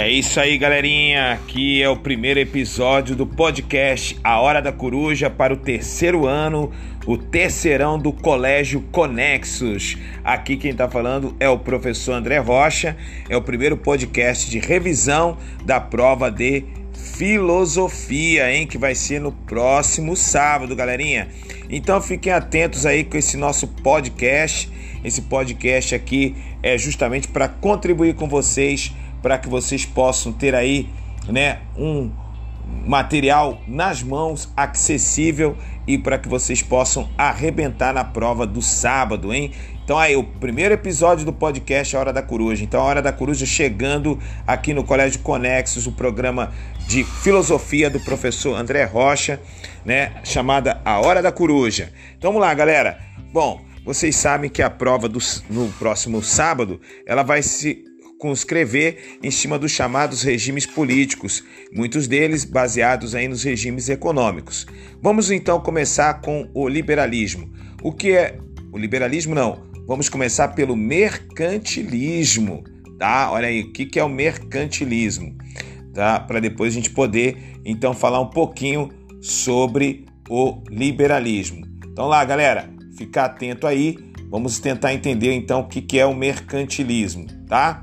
É isso aí, galerinha. Aqui é o primeiro episódio do podcast A Hora da Coruja para o terceiro ano, o terceirão do Colégio Conexos. Aqui quem está falando é o professor André Rocha. É o primeiro podcast de revisão da prova de filosofia, hein, que vai ser no próximo sábado, galerinha. Então fiquem atentos aí com esse nosso podcast. Esse podcast aqui é justamente para contribuir com vocês para que vocês possam ter aí, né, um material nas mãos, acessível e para que vocês possam arrebentar na prova do sábado, hein? Então aí, o primeiro episódio do podcast A Hora da Coruja. Então, a Hora da Coruja chegando aqui no Colégio Conexos, o programa de filosofia do professor André Rocha, né? Chamada A Hora da Coruja. Então vamos lá, galera. Bom, vocês sabem que a prova do, no próximo sábado ela vai se conscrever em cima dos chamados regimes políticos, muitos deles baseados aí nos regimes econômicos. Vamos então começar com o liberalismo. O que é o liberalismo? Não. Vamos começar pelo mercantilismo, tá? Olha aí, o que é o mercantilismo, tá? Para depois a gente poder então falar um pouquinho sobre o liberalismo. Então lá, galera, ficar atento aí. Vamos tentar entender então o que é o mercantilismo, tá?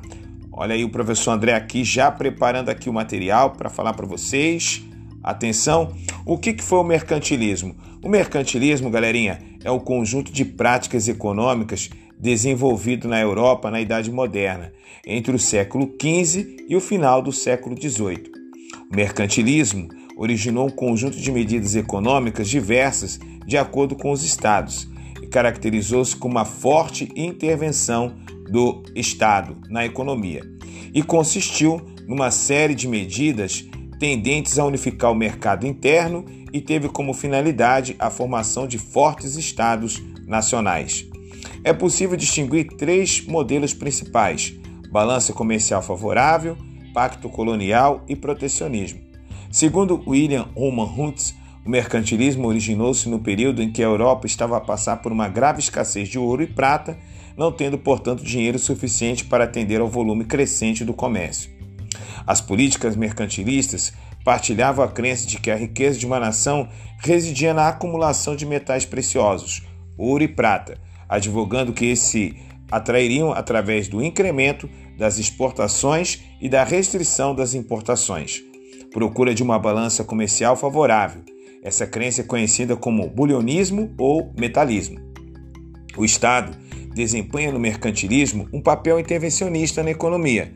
Olha aí o professor André aqui já preparando aqui o material para falar para vocês. Atenção, o que foi o mercantilismo? O mercantilismo, galerinha, é o conjunto de práticas econômicas desenvolvido na Europa na Idade Moderna, entre o século XV e o final do século XVIII. O mercantilismo originou um conjunto de medidas econômicas diversas de acordo com os estados e caracterizou-se com uma forte intervenção do Estado na economia e consistiu numa série de medidas tendentes a unificar o mercado interno e teve como finalidade a formação de fortes estados nacionais. É possível distinguir três modelos principais: balança comercial favorável, pacto colonial e protecionismo. Segundo William Roman Huntz, o mercantilismo originou-se no período em que a Europa estava a passar por uma grave escassez de ouro e prata não tendo, portanto, dinheiro suficiente para atender ao volume crescente do comércio. As políticas mercantilistas partilhavam a crença de que a riqueza de uma nação residia na acumulação de metais preciosos, ouro e prata, advogando que esse atrairiam através do incremento das exportações e da restrição das importações. Procura de uma balança comercial favorável. Essa crença é conhecida como bulionismo ou metalismo. O Estado desempenha no mercantilismo um papel intervencionista na economia.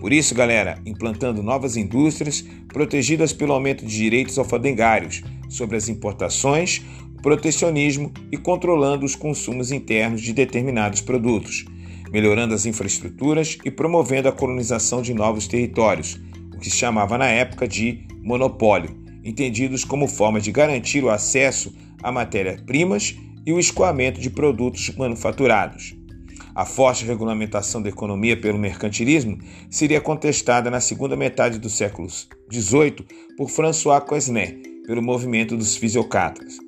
Por isso, galera, implantando novas indústrias protegidas pelo aumento de direitos alfandegários sobre as importações, protecionismo e controlando os consumos internos de determinados produtos, melhorando as infraestruturas e promovendo a colonização de novos territórios, o que se chamava na época de monopólio, entendidos como forma de garantir o acesso a matérias-primas e o escoamento de produtos manufaturados. A forte regulamentação da economia pelo mercantilismo seria contestada na segunda metade do século XVIII por François Quesnay, pelo movimento dos fisiocratas.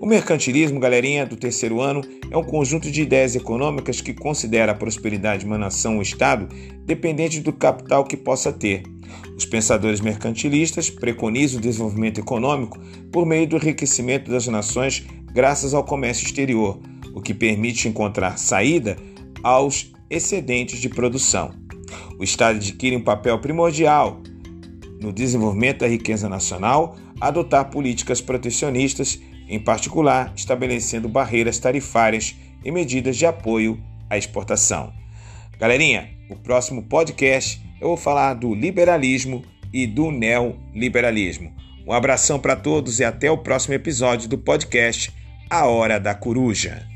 O mercantilismo, galerinha do terceiro ano, é um conjunto de ideias econômicas que considera a prosperidade de uma nação ou Estado dependente do capital que possa ter. Os pensadores mercantilistas preconizam o desenvolvimento econômico por meio do enriquecimento das nações graças ao comércio exterior, o que permite encontrar saída aos excedentes de produção. O Estado adquire um papel primordial no desenvolvimento da riqueza nacional, adotar políticas protecionistas, em particular estabelecendo barreiras tarifárias e medidas de apoio à exportação. Galerinha, o próximo podcast eu vou falar do liberalismo e do neoliberalismo. Um abração para todos e até o próximo episódio do podcast A Hora da Coruja.